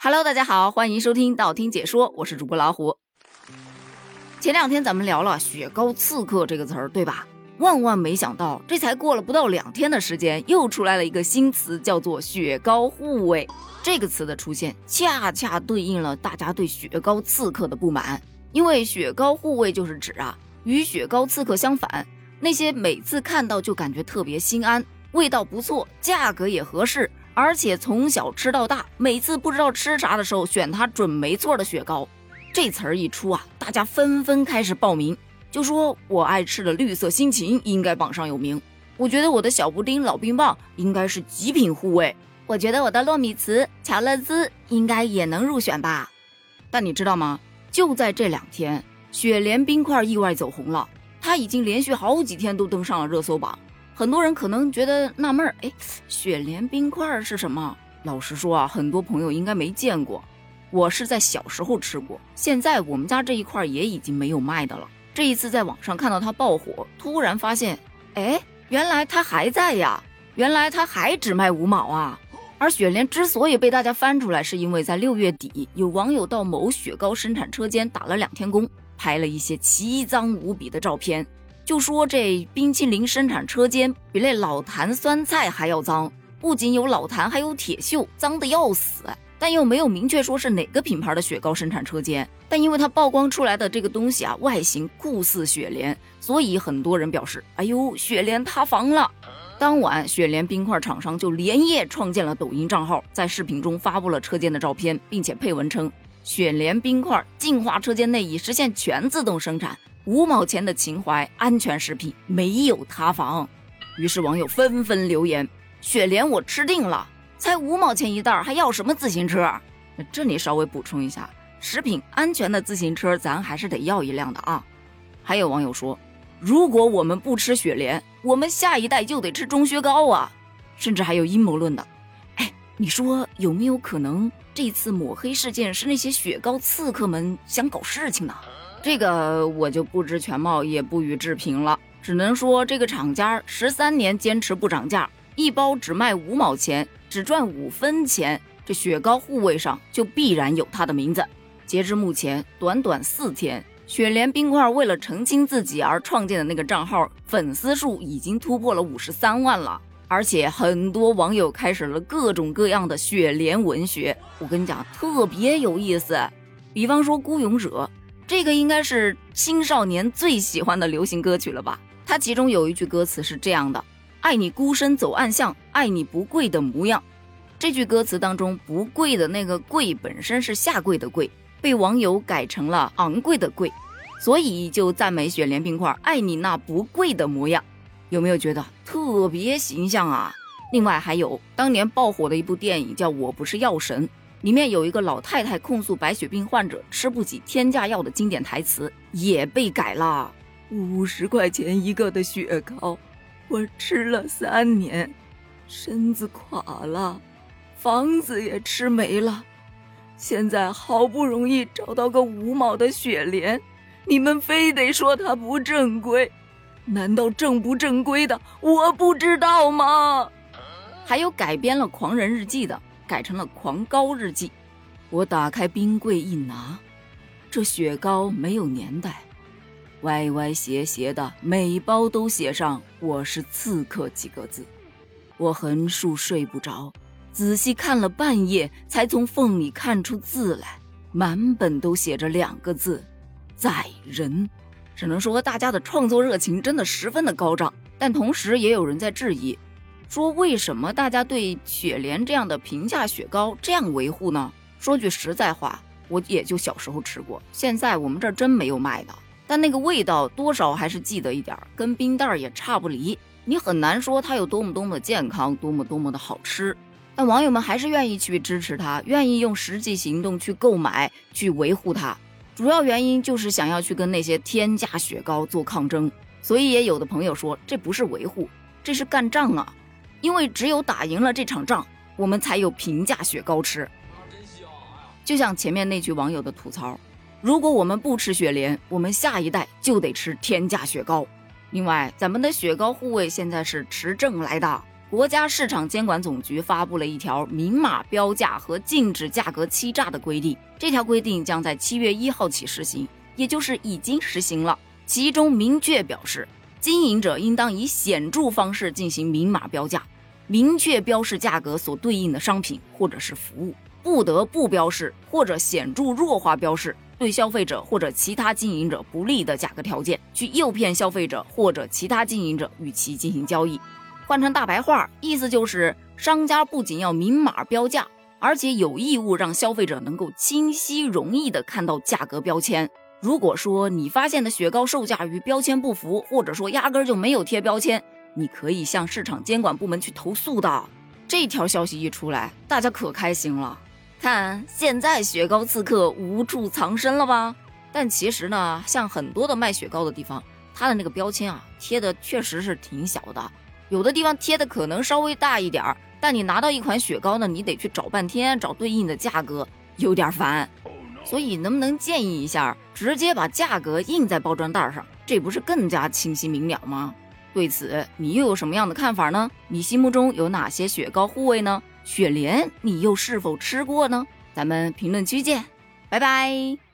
Hello，大家好，欢迎收听道听解说，我是主播老虎。前两天咱们聊了“雪糕刺客”这个词儿，对吧？万万没想到，这才过了不到两天的时间，又出来了一个新词，叫做“雪糕护卫”。这个词的出现，恰恰对应了大家对雪糕刺客的不满。因为“雪糕护卫”就是指啊，与“雪糕刺客”相反，那些每次看到就感觉特别心安，味道不错，价格也合适。而且从小吃到大，每次不知道吃啥的时候，选它准没错的雪糕。这词儿一出啊，大家纷纷开始报名，就说我爱吃的绿色心情应该榜上有名。我觉得我的小布丁、老冰棒应该是极品护卫。我觉得我的糯米糍、乔乐兹应该也能入选吧。但你知道吗？就在这两天，雪莲冰块意外走红了，它已经连续好几天都登上了热搜榜。很多人可能觉得纳闷儿，哎，雪莲冰块是什么？老实说啊，很多朋友应该没见过。我是在小时候吃过，现在我们家这一块也已经没有卖的了。这一次在网上看到它爆火，突然发现，哎，原来它还在呀！原来它还只卖五毛啊！而雪莲之所以被大家翻出来，是因为在六月底，有网友到某雪糕生产车间打了两天工，拍了一些奇脏无比的照片。就说这冰淇淋生产车间比那老坛酸菜还要脏，不仅有老坛，还有铁锈，脏的要死。但又没有明确说是哪个品牌的雪糕生产车间。但因为它曝光出来的这个东西啊，外形酷似雪莲，所以很多人表示：“哎呦，雪莲塌房了。”当晚，雪莲冰块厂商就连夜创建了抖音账号，在视频中发布了车间的照片，并且配文称：“雪莲冰块净化车间内已实现全自动生产。”五毛钱的情怀，安全食品没有塌房。于是网友纷纷留言：“雪莲我吃定了，才五毛钱一袋，还要什么自行车？”那这里稍微补充一下，食品安全的自行车咱还是得要一辆的啊。还有网友说：“如果我们不吃雪莲，我们下一代就得吃中雪糕啊！”甚至还有阴谋论的：“哎，你说有没有可能这次抹黑事件是那些雪糕刺客们想搞事情呢？”这个我就不知全貌，也不予置评了。只能说这个厂家十三年坚持不涨价，一包只卖五毛钱，只赚五分钱。这雪糕护卫上就必然有他的名字。截至目前，短短四天，雪莲冰块为了澄清自己而创建的那个账号，粉丝数已经突破了五十三万了。而且很多网友开始了各种各样的雪莲文学。我跟你讲，特别有意思。比方说《孤勇者》。这个应该是青少年最喜欢的流行歌曲了吧？它其中有一句歌词是这样的：“爱你孤身走暗巷，爱你不跪的模样。”这句歌词当中“不跪”的那个“跪”本身是下跪的“跪”，被网友改成了昂贵的“贵”，所以就赞美雪莲冰块爱你那不跪的模样。有没有觉得特别形象啊？另外还有当年爆火的一部电影叫《我不是药神》。里面有一个老太太控诉白血病患者吃不起天价药的经典台词，也被改了。五十块钱一个的雪糕，我吃了三年，身子垮了，房子也吃没了，现在好不容易找到个五毛的雪莲，你们非得说它不正规？难道正不正规的我不知道吗？还有改编了《狂人日记》的。改成了狂高日记。我打开冰柜一拿，这雪糕没有年代，歪歪斜斜的，每包都写上“我是刺客”几个字。我横竖睡不着，仔细看了半夜，才从缝里看出字来，满本都写着两个字：宰人。只能说大家的创作热情真的十分的高涨，但同时也有人在质疑。说为什么大家对雪莲这样的平价雪糕这样维护呢？说句实在话，我也就小时候吃过，现在我们这儿真没有卖的。但那个味道多少还是记得一点儿，跟冰袋儿也差不离。你很难说它有多么多么的健康，多么多么的好吃。但网友们还是愿意去支持它，愿意用实际行动去购买，去维护它。主要原因就是想要去跟那些天价雪糕做抗争。所以也有的朋友说，这不是维护，这是干仗啊。因为只有打赢了这场仗，我们才有平价雪糕吃。就像前面那句网友的吐槽：如果我们不吃雪莲，我们下一代就得吃天价雪糕。另外，咱们的雪糕护卫现在是持证来的，国家市场监管总局发布了一条明码标价和禁止价格欺诈的规定。这条规定将在七月一号起实行，也就是已经实行了。其中明确表示，经营者应当以显著方式进行明码标价，明确标示价格所对应的商品或者是服务，不得不标示或者显著弱化标示对消费者或者其他经营者不利的价格条件，去诱骗消费者或者其他经营者与其进行交易。换成大白话，意思就是商家不仅要明码标价，而且有义务让消费者能够清晰、容易地看到价格标签。如果说你发现的雪糕售价与标签不符，或者说压根就没有贴标签，你可以向市场监管部门去投诉的。这条消息一出来，大家可开心了。看现在雪糕刺客无处藏身了吧？但其实呢，像很多的卖雪糕的地方，它的那个标签啊，贴的确实是挺小的。有的地方贴的可能稍微大一点儿，但你拿到一款雪糕呢，你得去找半天找对应的价格，有点烦。所以能不能建议一下，直接把价格印在包装袋上，这不是更加清晰明了吗？对此你又有什么样的看法呢？你心目中有哪些雪糕护卫呢？雪莲你又是否吃过呢？咱们评论区见，拜拜。